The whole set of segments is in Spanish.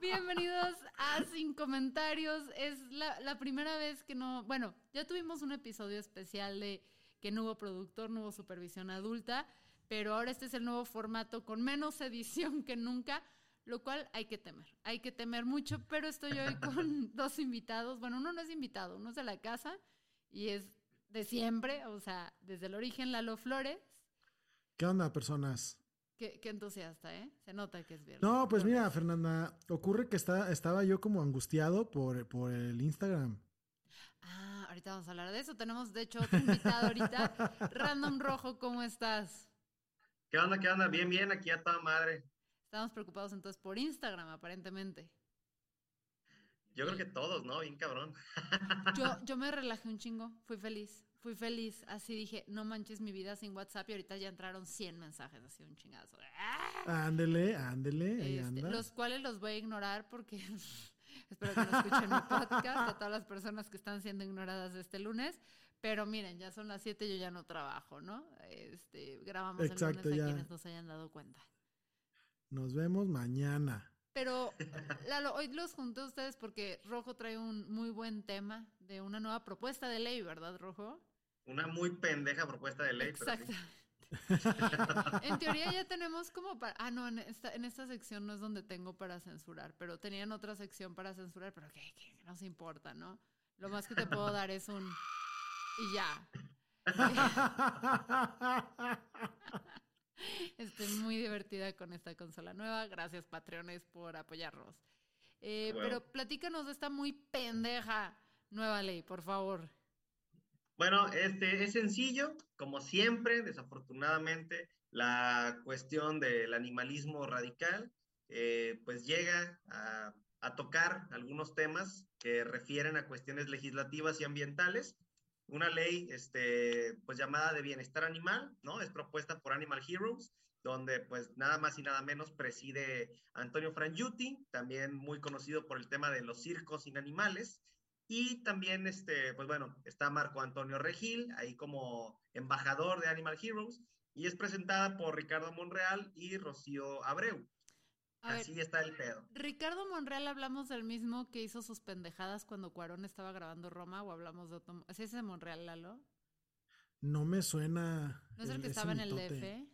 Bienvenidos a Sin Comentarios. Es la, la, primera vez que no. Bueno, ya tuvimos un episodio especial de que no hubo productor, no hubo supervisión adulta, pero ahora este es el nuevo formato con menos edición que nunca, lo cual hay que temer. Hay que temer mucho, pero estoy hoy con dos invitados. Bueno, uno no es invitado, uno es de la casa y es de siempre, o sea, desde el origen Lalo Flores. ¿Qué onda, personas? Qué, qué, entusiasta, ¿eh? Se nota que es viernes. No, pues mira, Fernanda, ocurre que está, estaba yo como angustiado por, por el Instagram. Ah, ahorita vamos a hablar de eso. Tenemos, de hecho, otro invitado ahorita. Random Rojo, ¿cómo estás? ¿Qué onda, qué onda? Bien, bien, aquí a toda madre. Estamos preocupados entonces por Instagram, aparentemente. Yo creo que todos, ¿no? Bien cabrón. Yo, yo me relajé un chingo, fui feliz fui feliz. Así dije, no manches mi vida sin WhatsApp y ahorita ya entraron 100 mensajes, así un chingazo. ¡Ah! Ándele, ándele, ahí este, anda. Los cuales los voy a ignorar porque espero que no escuchen mi podcast a todas las personas que están siendo ignoradas este lunes. Pero miren, ya son las 7 yo ya no trabajo, ¿no? Este, grabamos Exacto, el lunes ya. a quienes no se hayan dado cuenta. Nos vemos mañana. Pero, Lalo, hoy los junté a ustedes porque Rojo trae un muy buen tema de una nueva propuesta de ley, ¿verdad, Rojo? Una muy pendeja propuesta de ley. Exacto. Pero sí. en teoría ya tenemos como para... Ah, no, en esta, en esta sección no es donde tengo para censurar, pero tenían otra sección para censurar, pero que, que, nos importa, ¿no? Lo más que te puedo dar es un... Y ya. Estoy muy divertida con esta consola nueva. Gracias, Patreones, por apoyarnos. Eh, Bueno. Pero platícanos de esta muy pendeja nueva ley, por favor. Bueno, este es sencillo, como siempre, desafortunadamente, la cuestión del animalismo radical, eh, pues llega a, a tocar algunos temas que refieren a cuestiones legislativas y ambientales. Una ley, este, pues llamada de bienestar animal, ¿no? Es propuesta por Animal Heroes, donde pues nada más y nada menos preside Antonio Frangiuti, también muy conocido por el tema de los circos sin animales. Y también, este, pues bueno, está Marco Antonio Regil, ahí como embajador de Animal Heroes, y es presentada por Ricardo Monreal y Rocío Abreu. A ver, Así está el pedo. Ricardo Monreal, hablamos del mismo que hizo sus pendejadas cuando Cuarón estaba grabando Roma o hablamos de otro. ¿Es ese Monreal, Lalo? No me suena. ¿No es el que ese estaba en el. DF?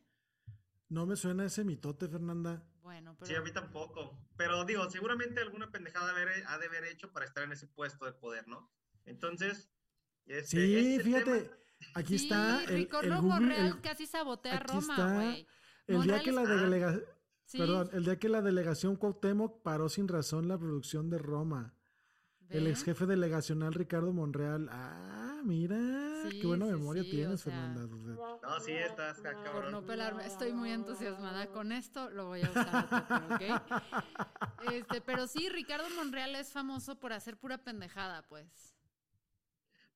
No me suena ese mitote, Fernanda. Bueno, pero. Sí, a mí tampoco. Pero digo, seguramente alguna pendejada ha de haber hecho para estar en ese puesto de poder, ¿no? Entonces, este, Sí, ese fíjate, tema- aquí sí, está el, Ricardo el Google, Monreal el- casi sabotea aquí Roma, está güey. el día que la Ah. delegación, Sí, perdón, el día que la delegación Cuauhtémoc paró sin razón la producción de Roma. El ex jefe delegacional Ricardo Monreal. Ah, mira, Sí, qué buena sí, memoria sí, tienes, o sea, Fernanda. No, sí, estás ca- Por cabrón. no pelarme, estoy muy entusiasmada con esto, lo voy a usar a ¿ok? Este, pero sí, Ricardo Monreal es famoso por hacer pura pendejada, pues.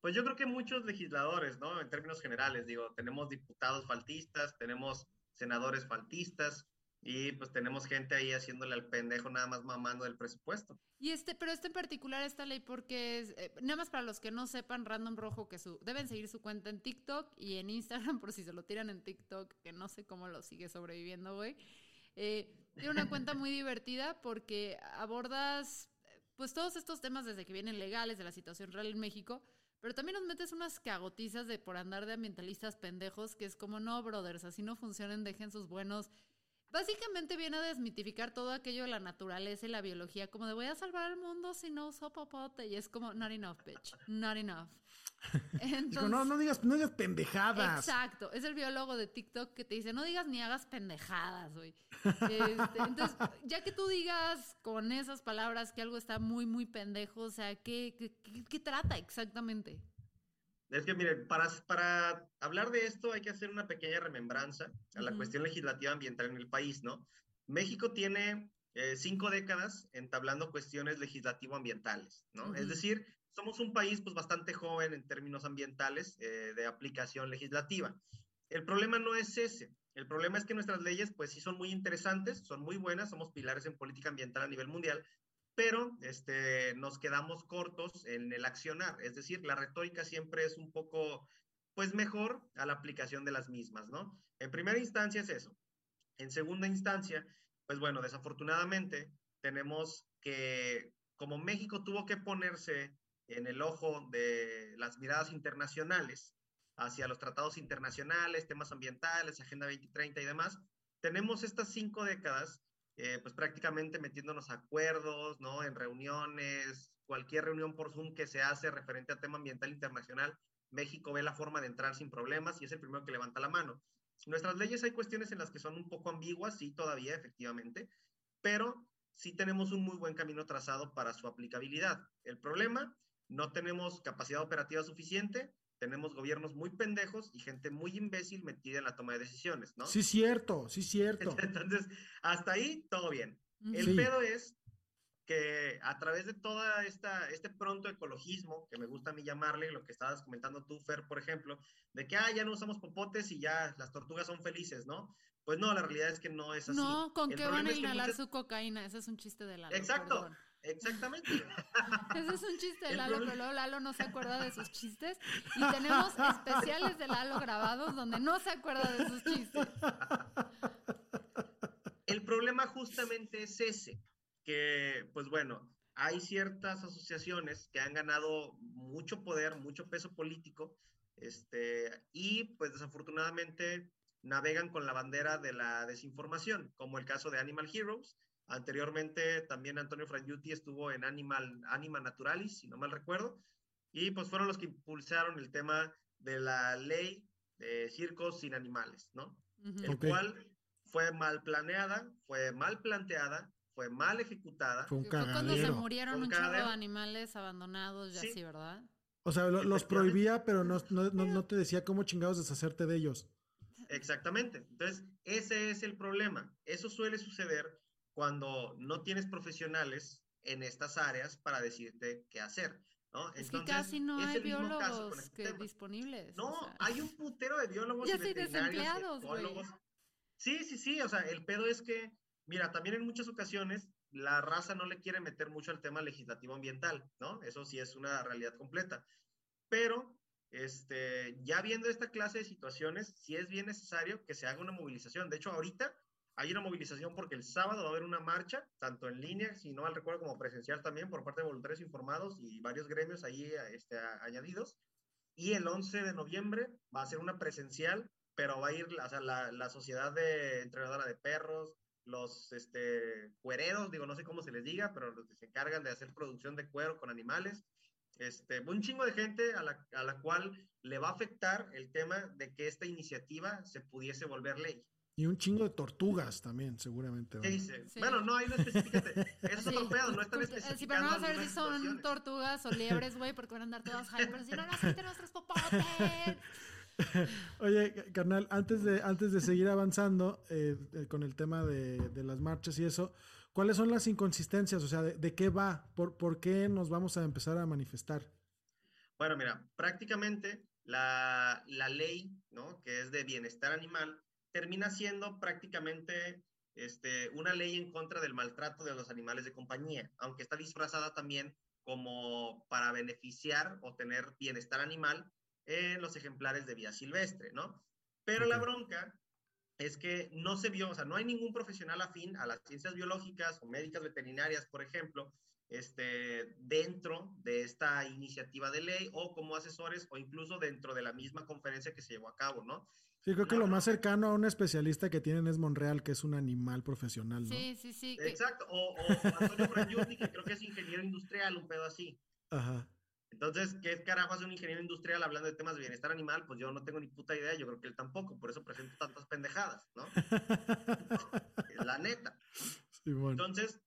Pues yo creo que muchos legisladores, ¿no? En términos generales, digo, tenemos diputados faltistas, tenemos senadores faltistas y pues tenemos gente ahí haciéndole al pendejo nada más mamando del presupuesto. Y este, pero este en particular, esta ley, porque es, eh, nada más para los que no sepan, Random Rojo, que su, deben seguir su cuenta en TikTok y en Instagram, por si se lo tiran en TikTok, que no sé cómo lo sigue sobreviviendo, güey. Eh, tiene una cuenta muy divertida porque abordas, pues, todos estos temas desde que vienen legales, de la situación real en México, pero también nos metes unas cagotizas de por andar de ambientalistas pendejos, que es como, no, brothers, así no funcionan, dejen sus buenos Básicamente viene a desmitificar todo aquello de la naturaleza y la biología, como de voy a salvar al mundo si no uso popote. Y es como, not enough, bitch. Not enough. Digo, no, no digas, no digas pendejadas. Exacto. Es el biólogo de TikTok que te dice, no digas ni hagas pendejadas, güey. Este, entonces, ya que tú digas con esas palabras que algo está muy, muy pendejo, o sea, ¿qué, qué, qué trata exactamente? Es que, miren, para, para hablar de esto hay que hacer una pequeña remembranza a la cuestión legislativa ambiental en el país, ¿no? México tiene eh, cinco décadas entablando cuestiones legislativo-ambientales, ¿no? Es decir, somos un país pues bastante joven en términos ambientales eh, de aplicación legislativa. El problema no es ese. El problema es que nuestras leyes pues sí son muy interesantes, son muy buenas, somos pilares en política ambiental a nivel mundial, pero este, nos quedamos cortos en el accionar, es decir, la retórica siempre es un poco, pues mejor a la aplicación de las mismas, ¿no? En primera instancia es eso. En segunda instancia, pues bueno, desafortunadamente tenemos que, como México tuvo que ponerse en el ojo de las miradas internacionales hacia los tratados internacionales, temas ambientales, Agenda 2030 y demás, tenemos estas cinco décadas eh, pues prácticamente metiéndonos a acuerdos, ¿no? En reuniones, cualquier reunión por Zoom que se hace referente a tema ambiental internacional, México ve la forma de entrar sin problemas y es el primero que levanta la mano. Nuestras leyes hay cuestiones en las que son un poco ambiguas, sí, todavía, efectivamente, pero sí tenemos un muy buen camino trazado para su aplicabilidad. El problema, no tenemos capacidad operativa suficiente, tenemos gobiernos muy pendejos y gente muy imbécil metida en la toma de decisiones, ¿no? Sí, cierto, sí, cierto. Entonces, hasta ahí todo bien. El pedo es que a través de toda esta, este pronto ecologismo, que me gusta a mí llamarle, lo que estabas comentando tú, Fer, por ejemplo, de que, ah, ya no usamos popotes y ya las tortugas son felices, ¿no? Pues no, la realidad es que no es así. No, ¿con qué van a inhalar su cocaína? Ese es un chiste de la Exacto. Exactamente. Ese es un chiste de Lalo, pero Lalo no se acuerda de sus chistes. Y tenemos especiales de Lalo grabados donde no se acuerda de sus chistes. El problema justamente es ese, que pues bueno, hay ciertas asociaciones que han ganado mucho poder, mucho peso político, este, y pues desafortunadamente navegan con la bandera de la desinformación, como el caso de Animal Heroes, Anteriormente también Antonio Frangiuti estuvo en Animal, Anima Naturalis, si no mal recuerdo, y pues fueron los que impulsaron el tema de la ley de circos sin animales, ¿no? El cual fue mal planeada, fue mal planteada, fue mal ejecutada. Fue, cuando se murieron un chorro de animales abandonados y así, ¿verdad? O sea, los prohibía, pero no, no, no, te decía cómo chingados deshacerte de ellos. Exactamente. Entonces, ese es el problema. Eso suele suceder cuando no tienes profesionales en estas áreas para decirte qué hacer. ¿no? Es que casi no hay biólogos este que disponibles. No, hay un putero de biólogos ya y desempleados, güey. Sí, sí, sí, o sea, el pedo es que, mira, también en muchas ocasiones la raza no le quiere meter mucho al tema legislativo ambiental, ¿no? Eso sí es una realidad completa. Pero, este, ya viendo esta clase de situaciones, sí es bien necesario que se haga una movilización. De hecho, ahorita hay una movilización porque el sábado va a haber una marcha, tanto en línea, si no mal recuerdo, como presencial también, por parte de voluntarios informados y varios gremios ahí este, añadidos. Y el 11 de noviembre va a ser una presencial, pero va a ir o sea, la, la, sociedad de entrenadora de perros, los este, cuereros, digo, no sé cómo se les diga, pero los que se encargan de hacer producción de cuero con animales. Este, un chingo de gente a la, a la cual le va a afectar el tema de que esta iniciativa se pudiese volver ley. Y un chingo de tortugas también, seguramente. ¿Qué dice? Bueno, no, ahí no especifica. Eso es otro pedo, no están especificando. Sí, pero no vamos a ver si son tortugas o liebres, güey, porque van a andar todas hyper. Si no, no, sí, nuestros popotes. Oye, carnal, antes de, antes de seguir avanzando eh, eh, con el tema de, de, las marchas y eso, ¿cuáles son las inconsistencias? O sea, ¿de, de qué va? ¿Por, ¿Por, qué nos vamos a empezar a manifestar? Bueno, mira, prácticamente la, la ley, ¿no? Que es de bienestar animal, termina siendo prácticamente este, una ley en contra del maltrato de los animales de compañía, aunque está disfrazada también como para beneficiar o tener bienestar animal en los ejemplares de vida silvestre, ¿no? Pero la bronca es que no se vio, o sea, no hay ningún profesional afín a las ciencias biológicas o médicas veterinarias, por ejemplo, este, dentro de esta iniciativa de ley o como asesores o incluso dentro de la misma conferencia que se llevó a cabo, ¿no? Sí, creo que lo más cercano a un especialista que tienen es Monreal, que es un animal profesional, ¿no? Sí, sí, sí. Exacto. O, o Antonio Frangiuti, que creo que es ingeniero industrial, un pedo así. Ajá. Entonces, ¿qué carajo hace un ingeniero industrial hablando de temas de bienestar animal? Pues yo no tengo ni puta idea, yo creo que él tampoco, por eso presento tantas pendejadas, ¿no? la neta. Sí, bueno. Entonces,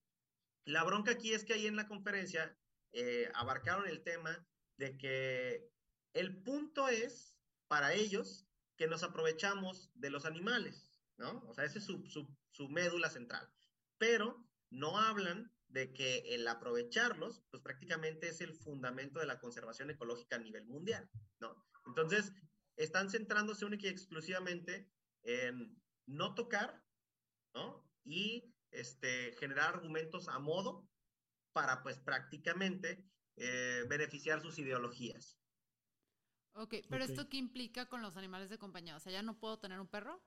la bronca aquí es que ahí en la conferencia eh, abarcaron el tema de que el punto es, para ellos, que nos aprovechamos de los animales, ¿no? O sea, esa es su, su, su médula central. Pero no hablan de que el aprovecharlos, pues prácticamente es el fundamento de la conservación ecológica a nivel mundial, ¿no? Entonces, están centrándose única y exclusivamente en no tocar, ¿no? Y este, generar argumentos a modo para, pues prácticamente, eh, beneficiar sus ideologías. Ok, pero. ¿esto qué implica con los animales de compañía? O sea, ¿ya no puedo tener un perro?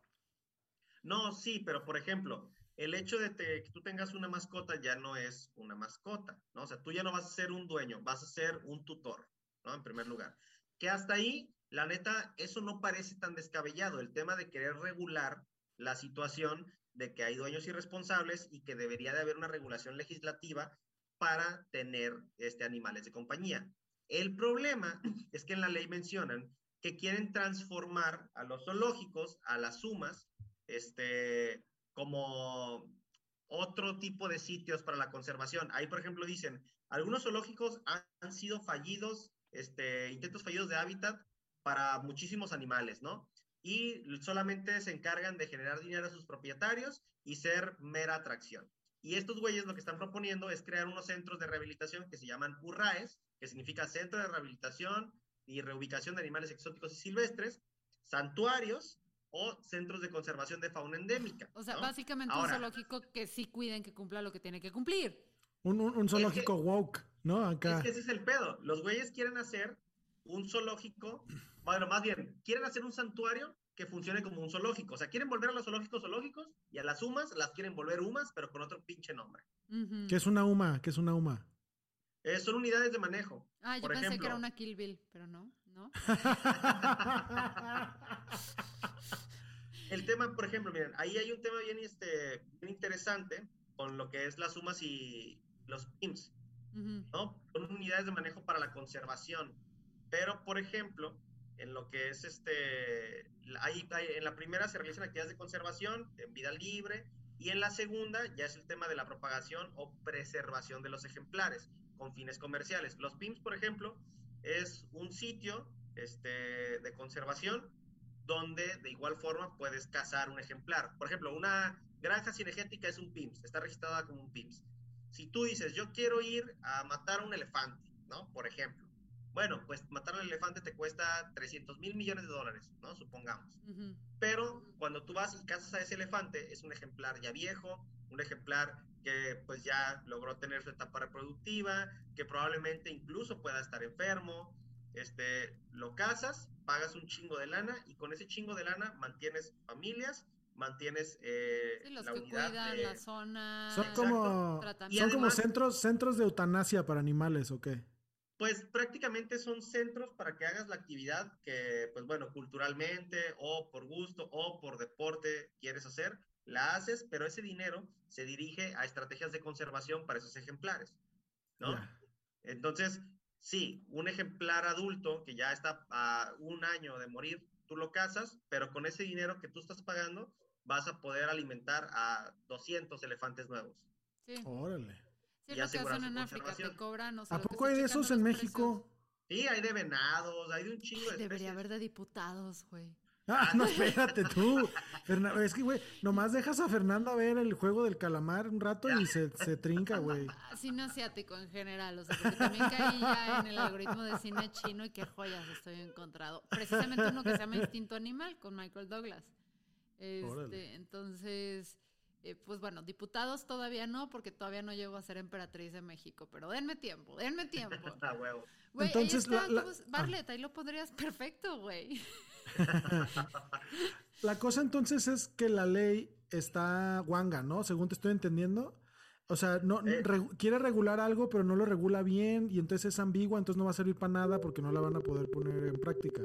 No, sí, pero por ejemplo, el hecho de te- que tú tengas una mascota ya no es una mascota, ¿no? O sea, tú ya no vas a ser un dueño, vas a ser un tutor, ¿no? En primer lugar. Que hasta ahí, la neta, eso no parece tan descabellado, el tema de querer regular la situación de que hay dueños irresponsables y que debería de haber una regulación legislativa para tener este, animales de compañía. El problema es que en la ley mencionan que quieren transformar a los zoológicos, a las sumas, este, como otro tipo de sitios para la conservación. Ahí, por ejemplo, dicen, algunos zoológicos han, sido fallidos, este, intentos fallidos de hábitat para muchísimos animales, ¿no? Y solamente se encargan de generar dinero a sus propietarios y ser mera atracción. Y estos güeyes lo que están proponiendo es crear unos centros de rehabilitación que se llaman URRAES, que significa Centro de Rehabilitación y Reubicación de Animales Exóticos y Silvestres, santuarios o centros de conservación de fauna endémica. O sea, ¿no? básicamente Ahora, un zoológico que sí cuiden, que cumpla lo que tiene que cumplir. Un, un, un zoológico woke, ¿no? Acá. Es que ese es el pedo. Los güeyes quieren hacer un zoológico, bueno, más bien, quieren hacer un santuario que funcione como un zoológico. O sea, quieren volver a los zoológicos zoológicos y a las humas las quieren volver humas, pero con otro pinche nombre. Ujú. ¿Qué es una UMA? ¿Qué es una UMA? Eh, son unidades de manejo. Ah, yo por pensé que ejemplo. era una Kill Bill, pero no, ¿no? El tema, por ejemplo, miren, ahí hay un tema bien, este, bien interesante con lo que es las sumas y los PIMS. ¿no? Son unidades de manejo para la conservación. Pero, por ejemplo, en lo que es este, ahí, ahí- en la primera se realizan actividades de conservación en vida libre y en la segunda ya es el tema de la propagación o preservación de los ejemplares con fines comerciales. Los PIMS, por ejemplo, es un sitio este, de conservación donde de igual forma puedes cazar un ejemplar. Por ejemplo, una granja cinegética es un PIMS, está registrada como un PIMS. Si tú dices, yo quiero ir a matar un elefante, ¿no? Por ejemplo. Bueno, pues matar al elefante te cuesta 300 mil millones de dólares, ¿no? Supongamos. Pero cuando tú vas y cazas a ese elefante, es un ejemplar ya viejo, un ejemplar que pues ya logró tener su etapa reproductiva, que probablemente incluso pueda estar enfermo. Este, lo cazas, pagas un chingo de lana y con ese chingo de lana mantienes familias, mantienes eh, Sí, los la que unidad cuidan de- la zona. Son como, tratamiento. son como centros, centros de eutanasia para animales, ¿o qué? Pues prácticamente son centros para que hagas la actividad que, pues bueno, culturalmente o por gusto o por deporte quieres hacer, la haces, pero ese dinero se dirige a estrategias de conservación para esos ejemplares, ¿no? Ya. Entonces, sí, un ejemplar adulto que ya está a un año de morir, tú lo cazas, pero con ese dinero que tú estás pagando vas a poder alimentar a 200 elefantes nuevos. Sí, Órale. sí, y lo que hacen en África, te cobran. O sea, ¿A poco hay de esos en México? Sí, hay de venados, hay de un chingo de precios. Debería especies. haber de diputados, güey. Ah, no, espérate tú. Es que, güey, nomás dejas a Fernanda ver el juego del calamar un rato y se, se trinca, güey. Ah, Cine asiático en general, o sea, porque también caí ya en el algoritmo de cine chino y qué joyas estoy encontrado. Precisamente uno que se llama Instinto Animal con Michael Douglas. Este, entonces, eh, pues bueno, diputados todavía no, porque todavía no llego a ser emperatriz de México, pero denme tiempo, denme tiempo. Ah, huevo. Güey, Entonces, ahí está, la- la- ¿cómo es? Barlet, ahí lo pondrías perfecto, güey. La cosa entonces es que la ley está guanga, ¿no? Según te estoy entendiendo. O sea, no Eh. quiere regular algo, pero no lo regula bien y entonces es ambigua, entonces no va a servir para nada porque no la van a poder poner en práctica.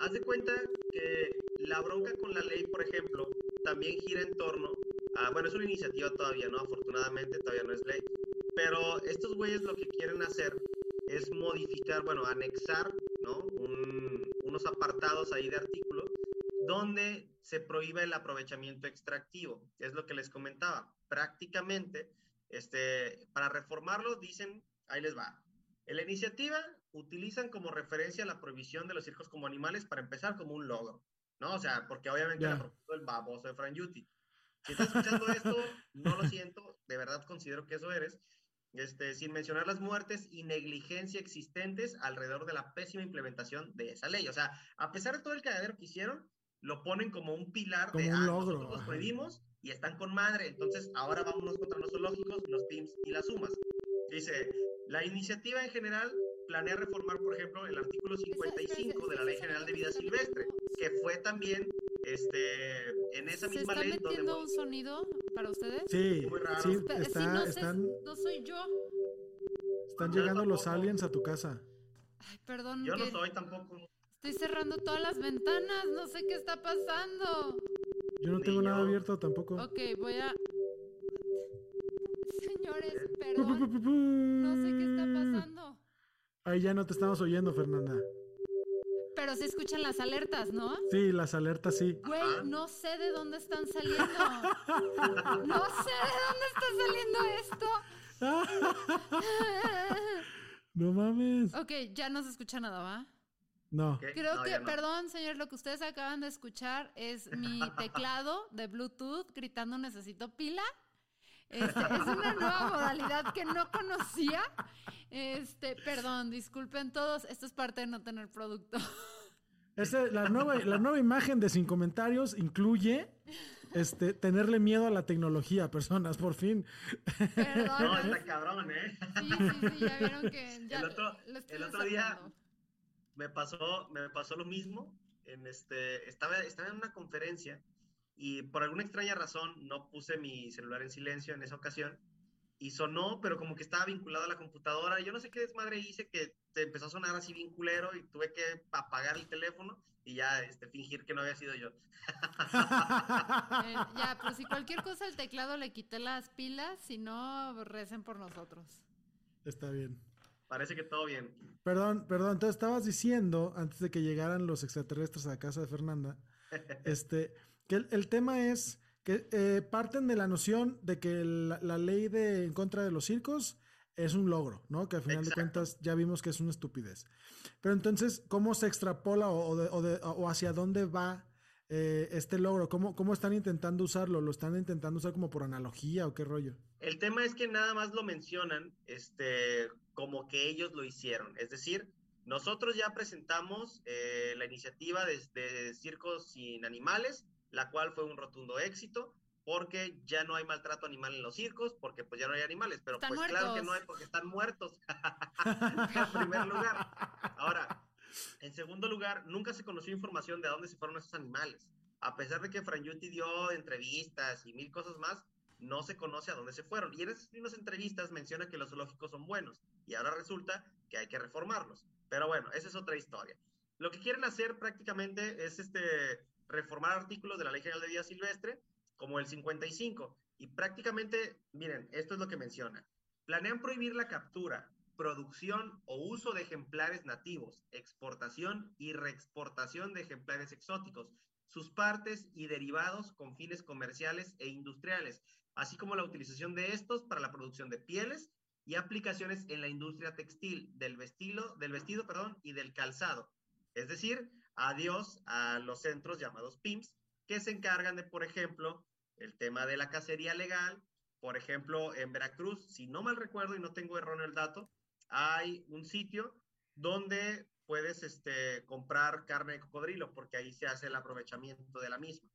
haz de cuenta que la bronca con la ley, por ejemplo, también gira en torno a, bueno, es una iniciativa todavía, ¿no? Afortunadamente todavía no es ley, pero estos güeyes lo que quieren hacer es modificar, bueno, anexar, ¿no? Unos apartados ahí de artículo donde se prohíbe el aprovechamiento extractivo, es lo que les comentaba. Prácticamente, este, para reformarlo, dicen, ahí les va. En la iniciativa utilizan como referencia la prohibición de los circos como animales para empezar como un logro, ¿no? O sea, porque obviamente yeah. la el baboso de Frank Yuti. Si estás escuchando esto, no lo siento, de verdad considero que eso eres. Este, sin mencionar las muertes y negligencia existentes alrededor de la pésima implementación de esa ley. O sea, a pesar de todo el cagadero que hicieron, lo ponen como un pilar como de, un ah, logro. nosotros los prohibimos y están con madre. Entonces, ahora vámonos contra los zoológicos, los PIMS y las sumas. Dice, la iniciativa en general planea reformar, por ejemplo, el artículo 55 de la Ley General de Vida Silvestre, que fue también este, en esa ¿Se misma está ley metiendo donde... un sonido para ustedes? Sí, Muy raro. sí, está- no, sé- están, no soy yo. están llegando los aliens a tu casa. Ay, perdón. Yo no soy tampoco. Estoy cerrando todas las ventanas. No sé qué está pasando. Yo no Ni tengo nada abierto tampoco. Ok, voy a. Señores, perdón. No sé qué está pasando. Ahí ya no te estamos oyendo, Fernanda. Pero se escuchan las alertas, ¿no? Sí, las alertas sí. Güey, no sé de dónde están saliendo. No sé de dónde está saliendo esto. No mames. Ok, ya no se escucha nada, ¿va? No. Creo No, que, no. perdón, señor, lo que ustedes acaban de escuchar es mi teclado de Bluetooth gritando necesito pila. Este, es una nueva modalidad que no conocía. Este, perdón, disculpen todos, esto es parte de no tener producto. Ese- la, nueva, la nueva imagen de Sin Comentarios incluye este, tenerle miedo a la tecnología, personas, por fin. Perdón. No, es- está cabrón, ¿eh? Sí, sí, sí, ya vieron que ya El otro- lo estoy el otro día- me pasó, me pasó lo mismo. En este, estaba, estaba en una conferencia y por alguna extraña razón no puse mi celular en silencio en esa ocasión y sonó, pero como que estaba vinculado a la computadora. Yo no sé qué desmadre hice que te empezó a sonar así bien culero y tuve que apagar el teléfono y ya este, fingir que no había sido yo. Eh, ya, pues si cualquier cosa el teclado le quité las pilas, si no, recen por nosotros. Está bien. Parece que todo bien. Perdón, perdón. Entonces estabas diciendo, antes de que llegaran los extraterrestres a la casa de Fernanda, este, que el, el tema es que eh, parten de la noción de que la, la ley de en contra de los circos es un logro, ¿no? Que al final Exacto. de cuentas ya vimos que es una estupidez. Pero entonces, ¿cómo se extrapola o, o de- o de- o hacia dónde va eh, este logro? ¿Cómo, ¿Cómo están intentando usarlo? ¿Lo están intentando usar como por analogía o qué rollo? El tema es que nada más lo mencionan este, como que ellos lo hicieron. Es decir, nosotros ya presentamos eh, la iniciativa de, de Circos Sin Animales, la cual fue un rotundo éxito, porque ya no hay maltrato animal en los circos, porque pues ya no hay animales, pero Están pues claro que no hay porque están muertos. en primer lugar. Ahora, en segundo lugar, nunca se conoció información de a dónde se fueron esos animales. A pesar de que Frangiuti dio entrevistas y mil cosas más, no se conoce a dónde se fueron. Y en esas mismas entrevistas menciona que los zoológicos son buenos y ahora resulta que hay que reformarlos. Pero bueno, esa es otra historia. Lo que quieren hacer prácticamente es este, reformar artículos de la Ley General de Vida Silvestre, como el 55. Y prácticamente, miren, esto es lo que menciona. Planean prohibir la captura, producción o uso de ejemplares nativos, exportación y reexportación de ejemplares exóticos, sus partes y derivados con fines comerciales e industriales, así como la utilización de estos para la producción de pieles y aplicaciones en la industria textil, del vestido, del vestido perdón, y del calzado. Es decir, adiós a los centros llamados PIMS, que se encargan de, por ejemplo, el tema de la cacería legal. Por ejemplo, en Veracruz, si no mal recuerdo y no tengo erróneo el dato, hay un sitio donde puedes este, comprar carne de cocodrilo, porque ahí se hace el aprovechamiento de la misma.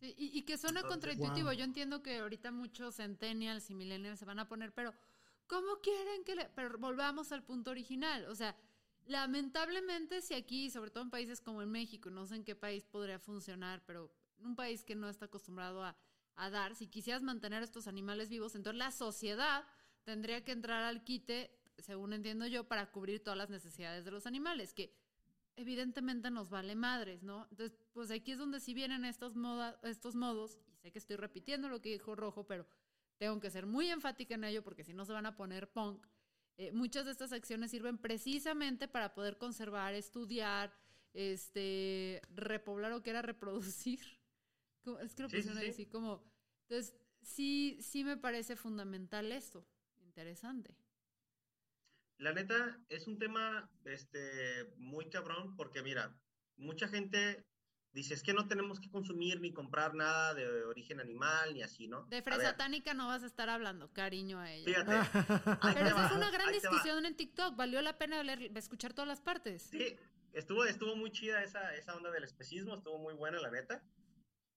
Sí, y, y que suena Entonces, contraintuitivo. wow. Yo entiendo que ahorita muchos centennials y millennials se van a poner, pero ¿cómo quieren que le...? Pero volvamos al punto original. O sea, lamentablemente si aquí, sobre todo en países como en México, no sé en qué país podría funcionar, pero en un país que no está acostumbrado a, dar, si quisieras mantener estos animales vivos, entonces la sociedad tendría que entrar al quite, según entiendo yo, para cubrir todas las necesidades de los animales, que evidentemente nos vale madres, ¿no? Entonces, pues aquí es donde si vienen estos, moda, estos modos, y sé que estoy repitiendo lo que dijo Rojo, pero tengo que ser muy enfática en ello porque si no se van a poner punk. Eh, muchas de estas acciones sirven precisamente para poder conservar, estudiar, este, repoblar o que era reproducir. Es que lo pusieron así como. Entonces, sí, sí me parece fundamental esto. Interesante. La neta, es un tema este, muy cabrón porque, mira, mucha gente dice, es que no tenemos que consumir ni comprar nada de origen animal ni así, ¿no? De fresa tánica no vas a estar hablando, cariño a ella. Fíjate. Pero esa es una gran discusión en TikTok, valió la pena escuchar todas las partes. Sí, estuvo, estuvo muy chida esa, esa onda del especismo, estuvo muy buena, la neta.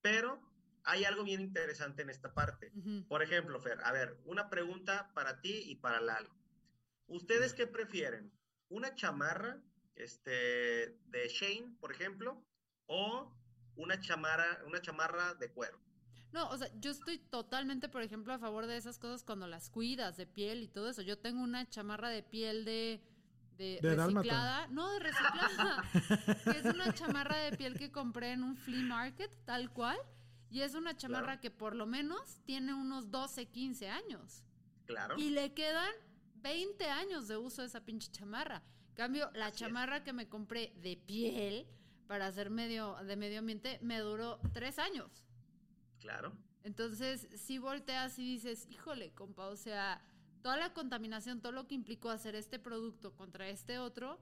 Pero hay algo bien interesante en esta parte. Por ejemplo, Fer, a ver, una pregunta para ti y para Lalo. ¿Ustedes qué prefieren? ¿Una chamarra este, de Shane, por ejemplo, o una chamarra, una chamarra de cuero? No, o sea, yo estoy totalmente, por ejemplo, a favor de esas cosas cuando las cuidas de piel y todo eso. Yo tengo una chamarra de piel de, de, reciclada. No, de reciclada. que es una chamarra de piel que compré en un flea market, tal cual. Y es una chamarra que por lo menos tiene unos 12, 15 años. Claro. Y le quedan 20 años de uso de esa pinche chamarra. cambio, la chamarra que me compré de piel para hacer medio de medio ambiente me duró tres años. Claro. Entonces, si volteas y dices, híjole, compa, o sea, toda la contaminación, todo lo que implicó hacer este producto contra este otro,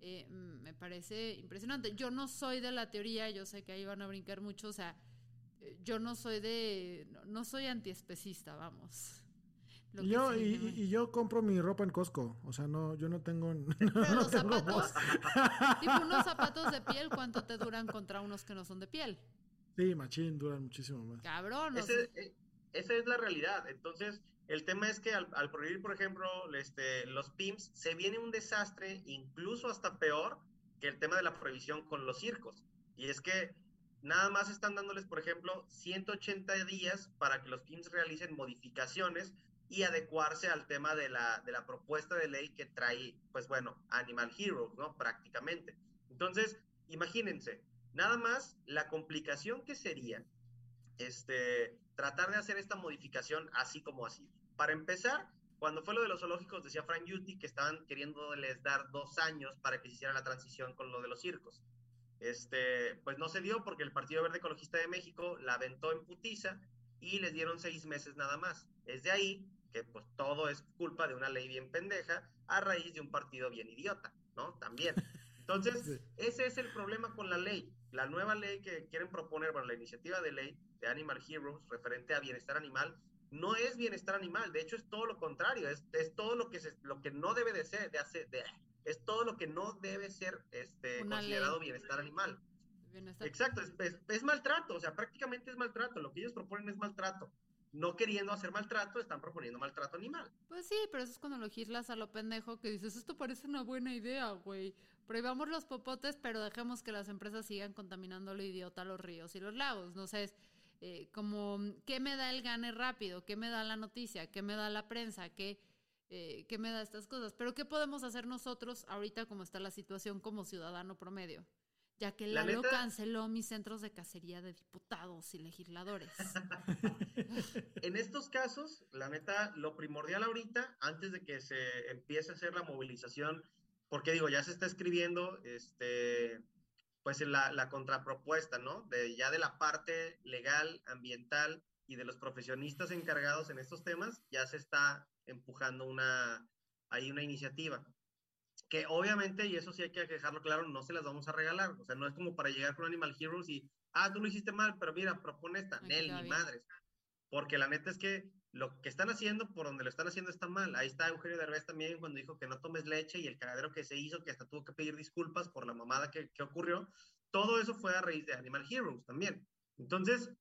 eh, me parece impresionante. Yo no soy de la teoría, yo sé que ahí van a brincar mucho, o sea, eh, yo no soy de, no soy antiespecista, vamos yo, y, yo compro mi ropa en Costco. O sea, no, yo no tengo. los zapatos. tipo unos zapatos de piel, ¿cuánto te duran contra unos que no son de piel? Sí, machín, duran muchísimo más. Cabrón. Eh, esa es la realidad. Entonces, el tema es que al, prohibir, por ejemplo, este, los PIMS, se viene un desastre, incluso hasta peor que el tema de la prohibición con los circos. Y es que nada más están dándoles, por ejemplo, 180 días para que los PIMS realicen modificaciones y adecuarse al tema de la, de la propuesta de ley que trae, pues bueno, Animal Heroes, ¿no? Prácticamente. Entonces, imagínense, nada más la complicación que sería este, tratar de hacer esta modificación así como así. Para empezar, cuando fue lo de los zoológicos, decía Frank Yuti que estaban queriéndoles dar dos años para que se hiciera la transición con lo de los circos. Este, pues no se dio porque el Partido Verde Ecologista de México la aventó en putiza y les dieron seis meses nada más. Es de ahí que pues todo es culpa de una ley bien pendeja a raíz de un partido bien idiota, ¿no? También. Entonces, ese es el problema con la ley. La nueva ley que quieren proponer, bueno, la iniciativa de ley de Animal Heroes referente a bienestar animal, no es bienestar animal, de hecho es todo lo contrario, es, es todo lo que, se, lo que no debe de ser, de hacer, de, es todo lo que no debe ser este, considerado bienestar animal. Exacto, es, es, maltrato, o sea, prácticamente es maltrato, lo que ellos proponen es maltrato no queriendo hacer maltrato, están proponiendo maltrato animal. Pues sí, pero eso es cuando legislas a lo pendejo que dices, esto parece una buena idea, güey. Prohibamos los popotes, pero dejemos que las empresas sigan contaminando lo idiota los ríos y los lagos. No sé, es eh, como, ¿qué me da el gane rápido? ¿Qué me da la noticia? ¿Qué me da la prensa? ¿Qué, eh, ¿Qué me da estas cosas? Pero ¿qué podemos hacer nosotros ahorita como está la situación como ciudadano promedio? Ya que Lalo canceló mis centros de cacería de diputados y legisladores. en estos casos, la neta, lo primordial ahorita, antes de que se empiece a hacer la movilización, porque digo, ya se está escribiendo, este, pues la, la contrapropuesta, ¿no? De, ya de la parte legal, ambiental y de los profesionistas encargados en estos temas, ya se está empujando una, hay una iniciativa que obviamente, y eso sí hay que dejarlo claro, no se las vamos a regalar. O sea, no es como para llegar con Animal Heroes y, ah, tú lo hiciste mal, pero mira, propone esta. Nel, ni madres. Porque la neta es que lo que están haciendo, por donde lo están haciendo, está mal. Ahí está Eugenio Derbez también cuando dijo que no tomes leche y el cagadero que se hizo, que hasta tuvo que pedir disculpas por la mamada que, que ocurrió. Todo eso fue a raíz de Animal Heroes también. Entonces,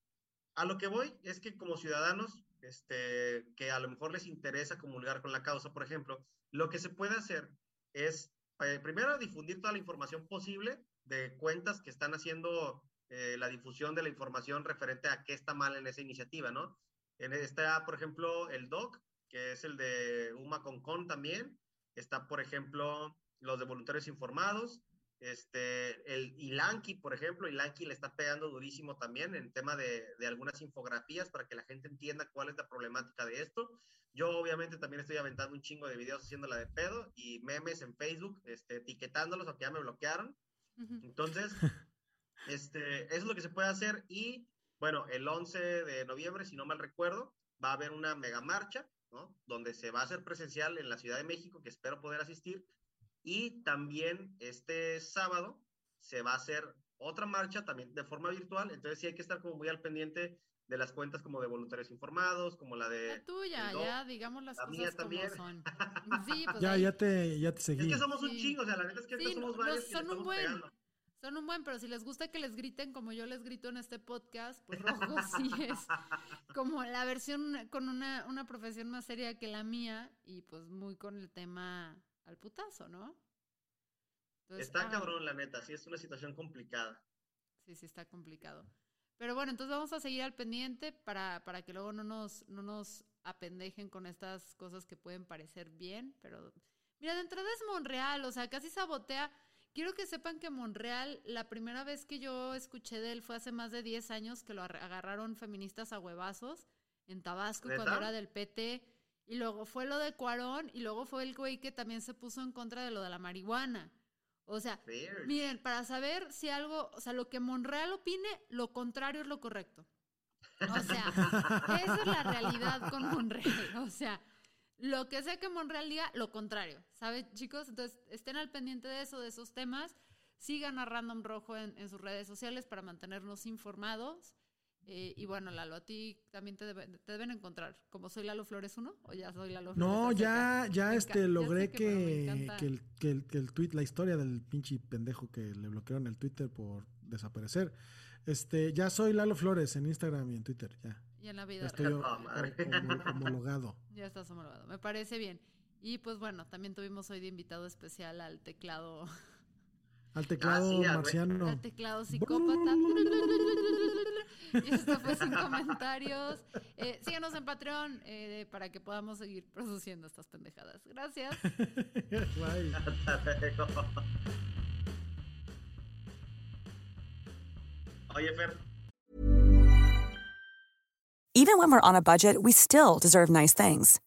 a lo que voy es que como ciudadanos, este, que a lo mejor les interesa comulgar con la causa, por ejemplo, lo que se puede hacer es eh, primero difundir toda la información posible de cuentas que están haciendo eh, la difusión de la información referente a qué está mal en esa iniciativa, ¿no? En, está, por ejemplo, el DOC, que es el de UMA Concon también. Está, por ejemplo, los de voluntarios informados. Este, el Ilanki, por ejemplo, Ilanki le está pegando durísimo también en tema de, de, algunas infografías para que la gente entienda cuál es la problemática de esto. Yo obviamente también estoy aventando un chingo de videos haciéndola de pedo y memes en Facebook, este, etiquetándolos, aunque ya me bloquearon. Entonces, este, eso es lo que se puede hacer y bueno, el 11 de noviembre, si no mal recuerdo, va a haber una mega marcha, ¿no? Donde se va a hacer presencial en la Ciudad de México, que espero poder asistir, y también este sábado se va a hacer otra marcha también de forma virtual, entonces sí hay que estar como muy al pendiente de las cuentas como de voluntarios informados, como la de... La tuya, ya, digamos las la cosas mía también. como son. Sí, pues ya, ahí- ya te, ya te seguí. Es que somos un chingo, o sea, la neta es que Sí, somos no- varios le son un buen. pegando. Son un buen, pero si les gusta que les griten como yo les grito en este podcast, pues rojo sí es como la versión con una, una profesión más seria que la mía y pues muy con el tema al putazo, ¿no? Entonces, Está hagan- cabrón, la neta, sí es una situación complicada. Sí, sí, está complicado. Pero bueno, entonces vamos a seguir al pendiente para, para que luego no nos, no nos apendejen con estas cosas que pueden parecer bien, pero mira, de entrada es Monreal, o sea, casi sabotea. Quiero que sepan que Monreal, la primera vez que yo escuché de él fue hace más de 10 años que lo ar- agarraron feministas a huevazos en Tabasco ¿Neta? cuando era del PT. Y luego fue lo de Cuarón y luego fue el güey que también se puso en contra de lo de la marihuana. O sea. Miren, para saber si algo, o sea, lo que Monreal opine, lo contrario es lo correcto. O sea, esa es la realidad con Monreal. O sea, lo que sea que Monreal diga, lo contrario. ¿Saben, chicos? Entonces, estén al pendiente de eso, de esos temas. Sigan a Random Rojo en, en sus redes sociales para mantenernos informados. Eh, y bueno, Lalo, a ti también te, debe- te deben encontrar. Como soy Lalo Flores 1 o ya soy Lalo Flores No, ya, ya Me este ya logré que, que, el, que, el, que el tweet, la historia del pinche pendejo que le bloquearon el Twitter por desaparecer. Este, ya soy Lalo Flores en Instagram y en Twitter, ya. Y en la Ya vida estoy Ah, madre. homo- homologado. Ya estás homologado. Me parece bien. Y pues bueno, también tuvimos hoy de invitado especial al teclado, Al teclado sí, al- marciano. al teclado psicópata. Y esto fue sin comentarios. Eh, síganos en Patreon eh, para que podamos seguir produciendo estas pendejadas. Gracias. Bye. Hasta luego. Oye, Fer, Even when we're on a budget, we still deserve nice things.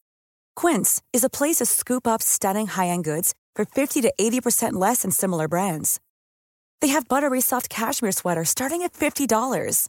Quince is a place to scoop up stunning high-end goods for 50 to 80% less than similar brands. They have buttery soft cashmere sweaters starting at $50,